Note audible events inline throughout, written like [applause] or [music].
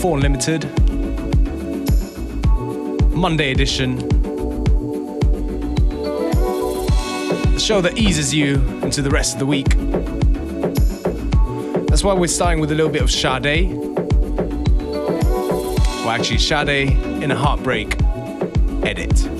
FM4 Unlimited, Monday edition. The show that eases you into the rest of the week. That's why we're starting with a little bit of Sade. Well, actually, Sade in a heartbreak edit.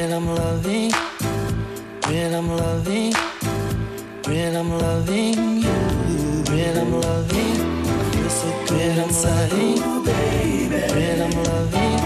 when I'm loving, when I'm loving, when I'm loving you, when I'm loving, I feel so good I'm inside, baby. When I'm loving.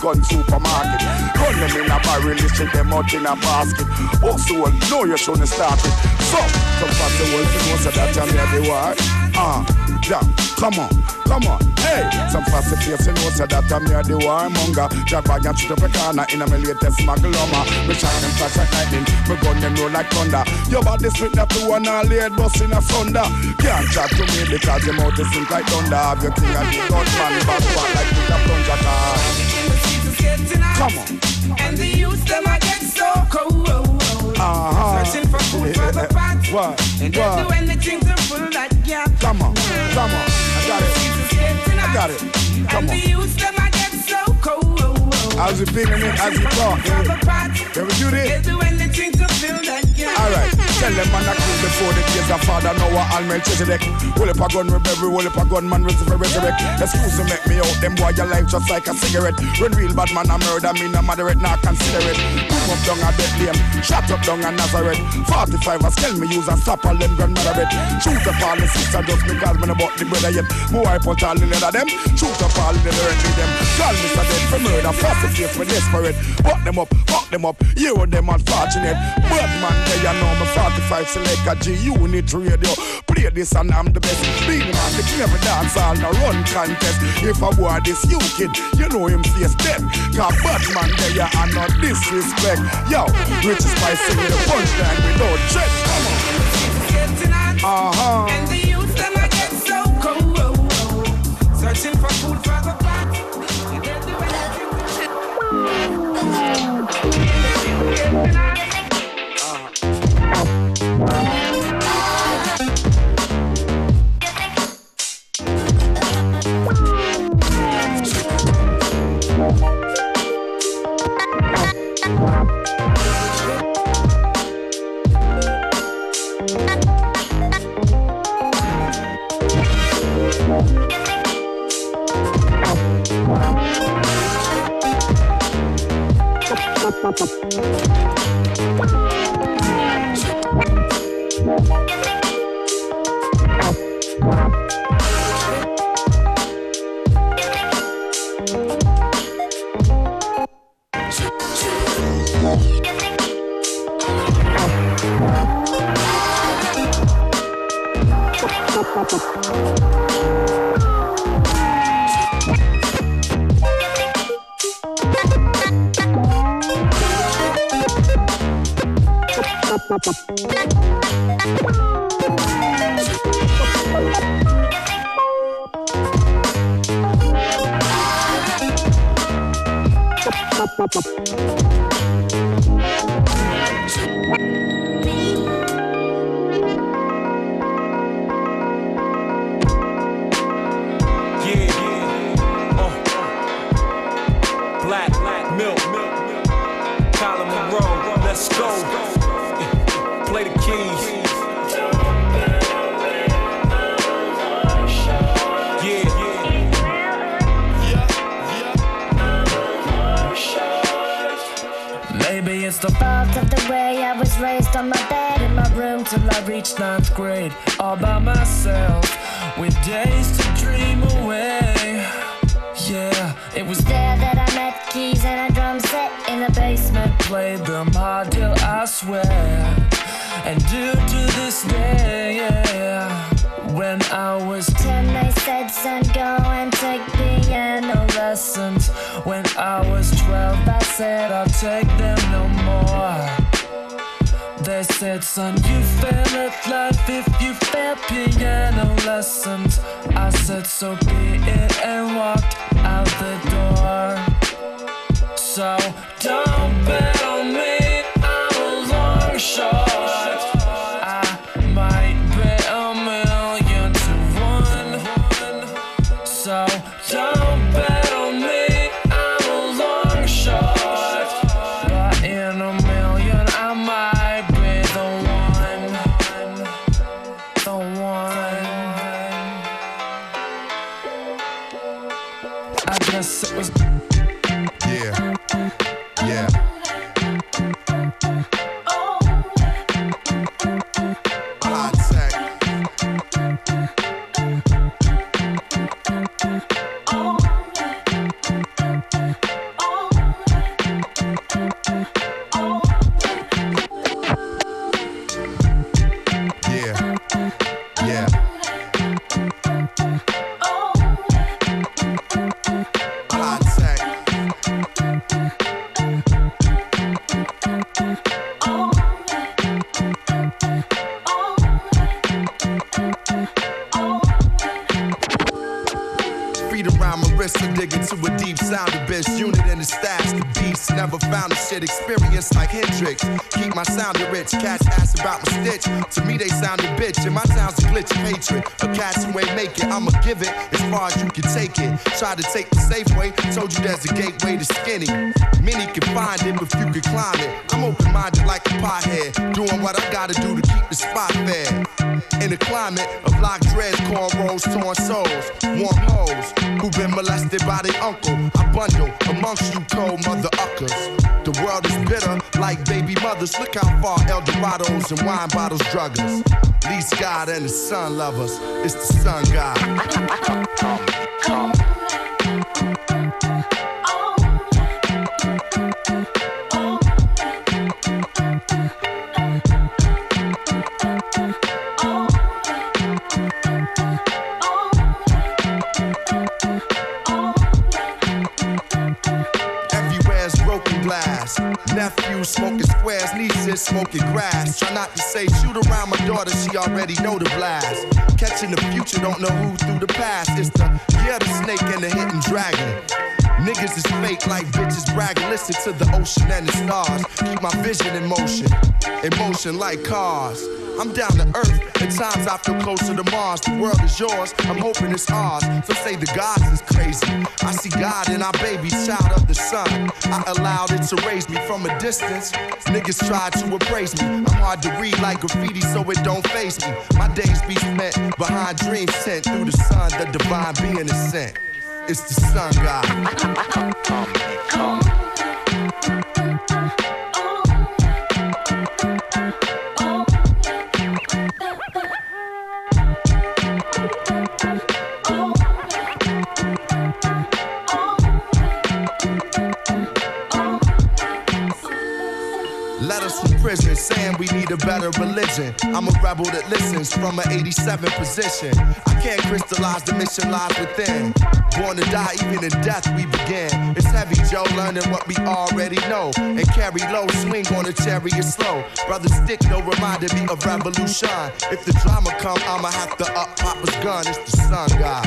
Gun supermarket. Run them in a barrel, shake them out in a basket. Soul, no, you shouldn't start it. So, come past the world, you know, so that I'm here, war. Ah, uh, yeah, come on, come on. Hey, some fast face, you know, so that I'm here, the warmonger. Drag bag and shoot up a corner in a my latest smuggle armor. Me shine them flash like lightning, me gun them roll like thunder. Your body spit that to one all laid bust in a thunder. Can't chat to me because your mouth is sink like thunder. Have your king and the gun man, back like with a plunger car hot. Come on. And the youth them I get so cold. Uh-huh. Searching for food for the pot. [laughs] What? And they do anything to fill that gap. Come on, come on. I got it. I got it. Come and on. the youth them I get so cold. As we feeling it, as we talk. Can we do this? Alright, tell them man I kill before the days of father Noah and Melchizedek. Will up a gun with every, will up a gun man the resurrect. Excuse me, make me out, them boy your life just like a cigarette. When real bad man a murder, me no moderate, not consider it. Boom up down a Bethlehem, shot up down a Nazareth. 45 a tell me use a stop all them grandmother bet. Shoot up all the sister just because me bought the brother yet. More I put all the leather them, shoot up all the directly them. Call me so dead for murder, fast face for desperate. Fuck them up, fuck them up, you and them unfortunate. But man, they know me 45 select a G unit radio. Play this and I'm the best. Be the man, the of dance all no run contest. If I were this you kid, you know him face dead. Cause Batman there you are not disrespect. Yo, Rich Spice singing the punchline without check. Come on. Uh-huh. And the youth them I get so cold. Searching for food for the uh-huh. Pot. Yeah, them hard till I swear. And due to this day, yeah. When I was 10, they said, son, go and take piano lessons. When I was 12, I said, I'll take them no more. They said, son, you fail at life if you fail piano lessons. I said, so be it, and walked out the door. So don't nigga to a deep sound. The best unit in the stats. The beats never found a shit experience like Hendrix. Keep my sound rich. Cats ask about my stitch. To me, they sound a bitch. And my sound's a glitch of hatred. A cat who ain't make it, I'ma give it as far as you can take it. Try to take the safe way. Told you there's a gateway to skinny. Many can find it but few can climb it. I'm open minded like a pothead. Doing what I gotta do to keep the spot there. In a climate of locked dreads, cornrows, torn souls, warm hoes who've been molested by their uncle. I bundle amongst you cold mother uckers. The world is bitter like baby mothers. Look how far Eldorados and wine bottles drug us. Least God and the sun lovers. It's the sun God. Come, come. Smoking squares, knees nieces smoking grass. Try not to say shoot around my daughter, she already know the blast. Catching the future, don't know who through the past. It's the yeah, the snake and the hidden dragon. Niggas is fake like bitches bragging. Listen to the ocean and the stars. Keep my vision in motion, in motion like cars. I'm down to earth. At times I feel closer to Mars. The world is yours. I'm hoping it's ours. So say the gods is crazy. I see God in our baby, child of the sun. I allowed it to raise me from a distance. Niggas try to appraise me. I'm hard to read like graffiti, so it don't face me. My days be spent behind dreams sent through the sun. The divine being is sent. It's the sun God. Come, come. prison, saying we need a better religion. I'm a rebel that listens from an 87 position. Can't crystallize the mission lies within. Born to die, even in death we begin. It's heavy, Joe, learning what we already know. And carry low, swing on a chariot slow. Brother Stick, no reminded me of revolution. If the drama come, I'ma have to up Papa's gun. It's the sun god.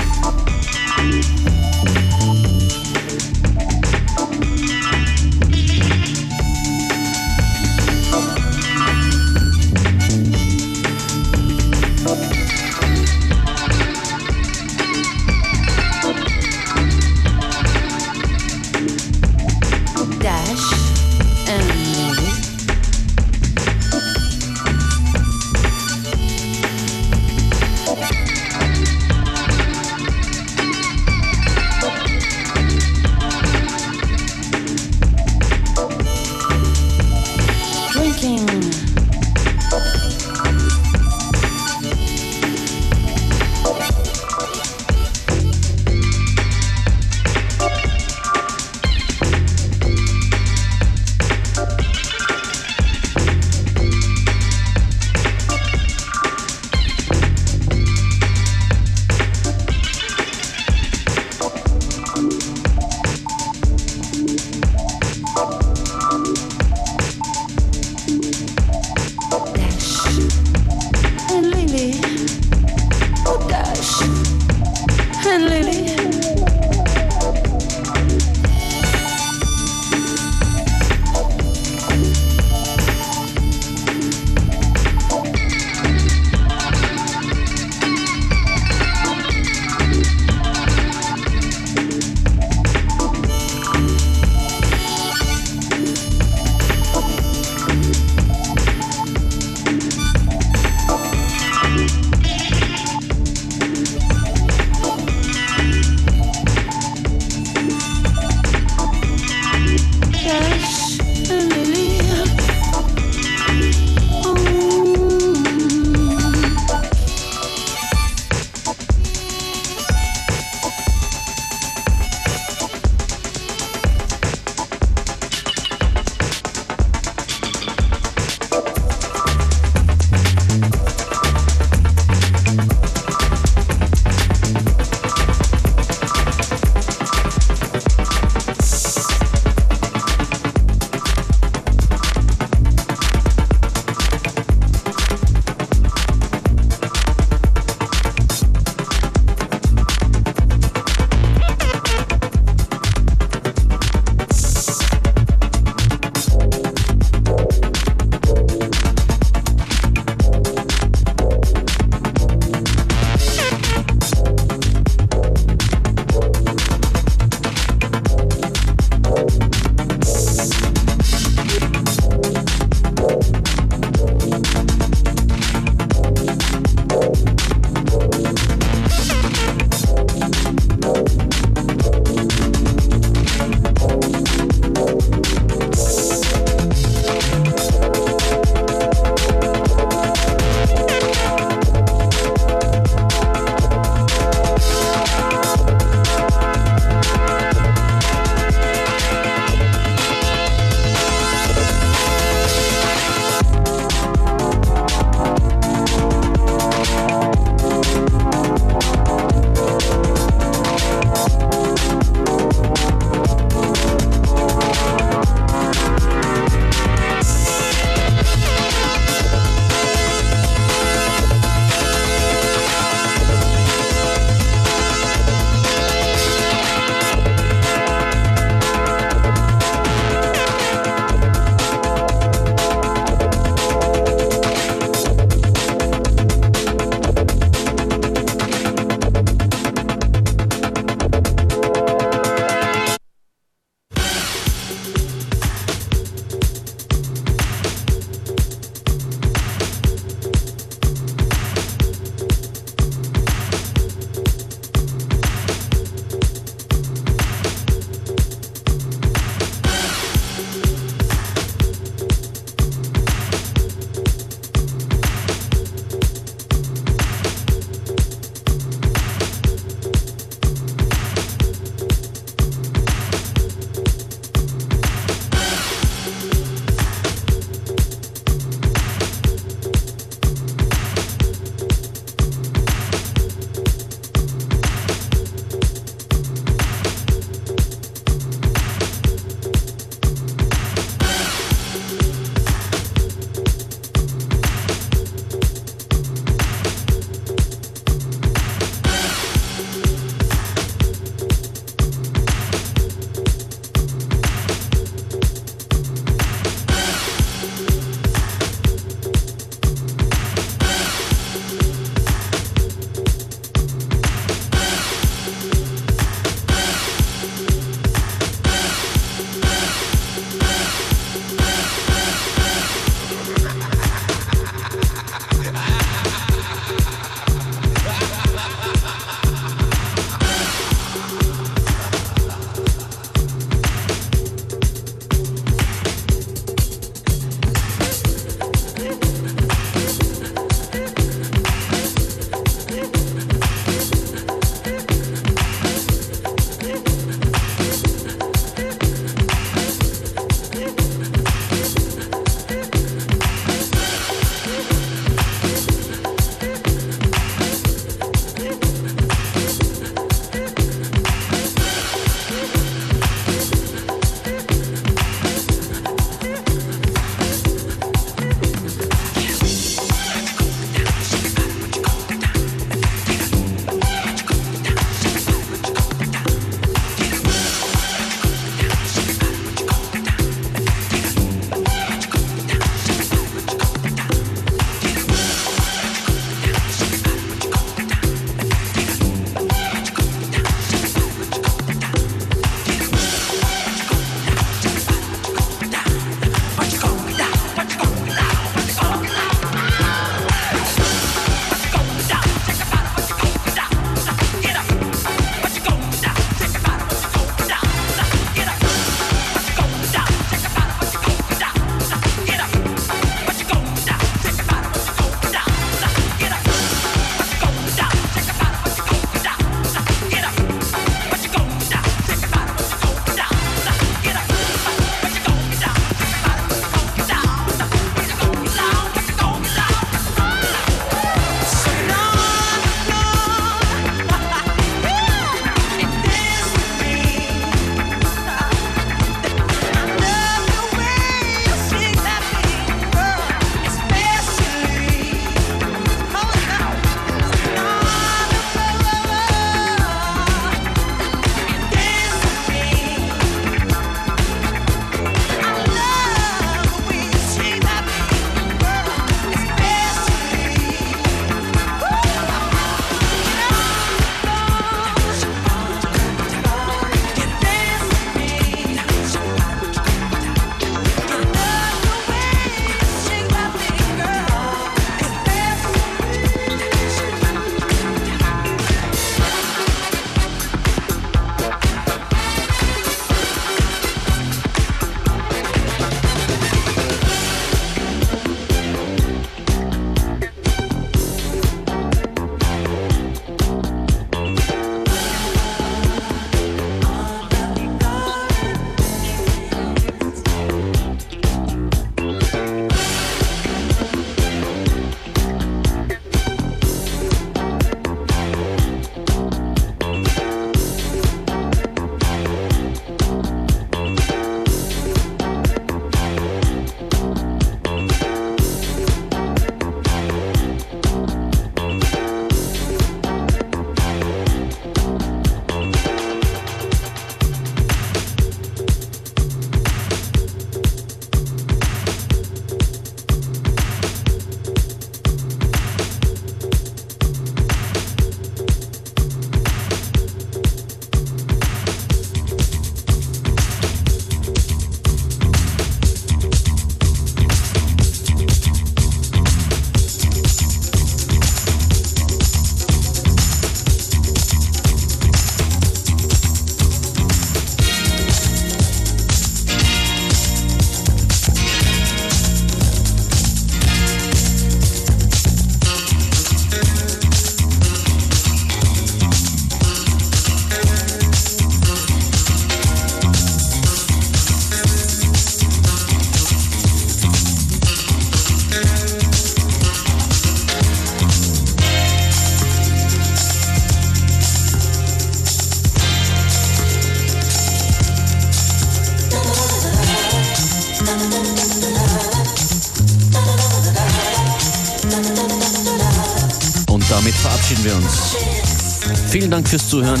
Dank fürs Zuhören.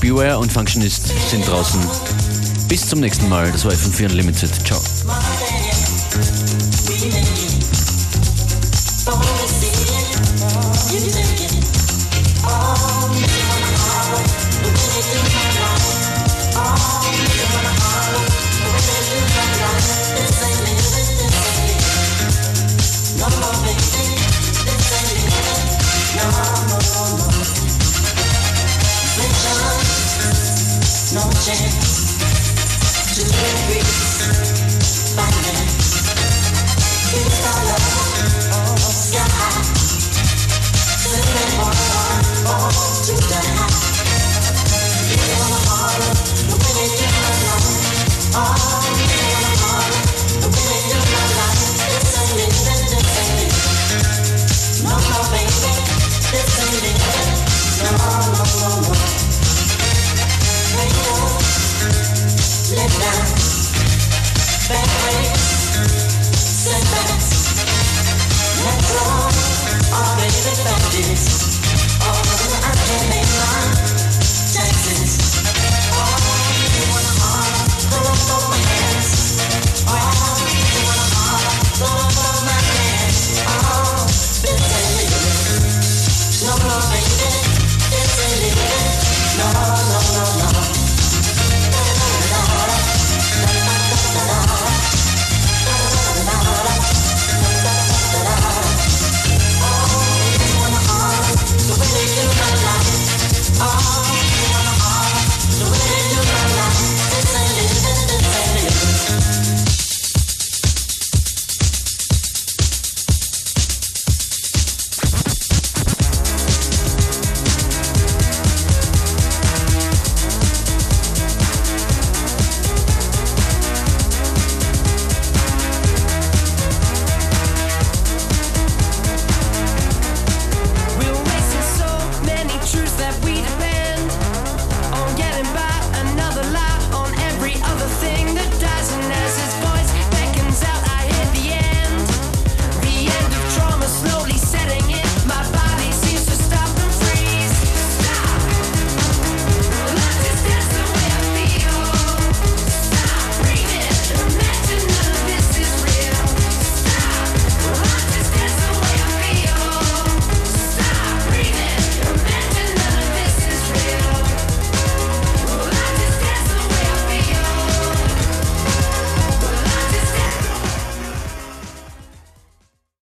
Beware und Functionist sind draußen. Bis zum nächsten Mal. Das war FM4 Unlimited. Ciao.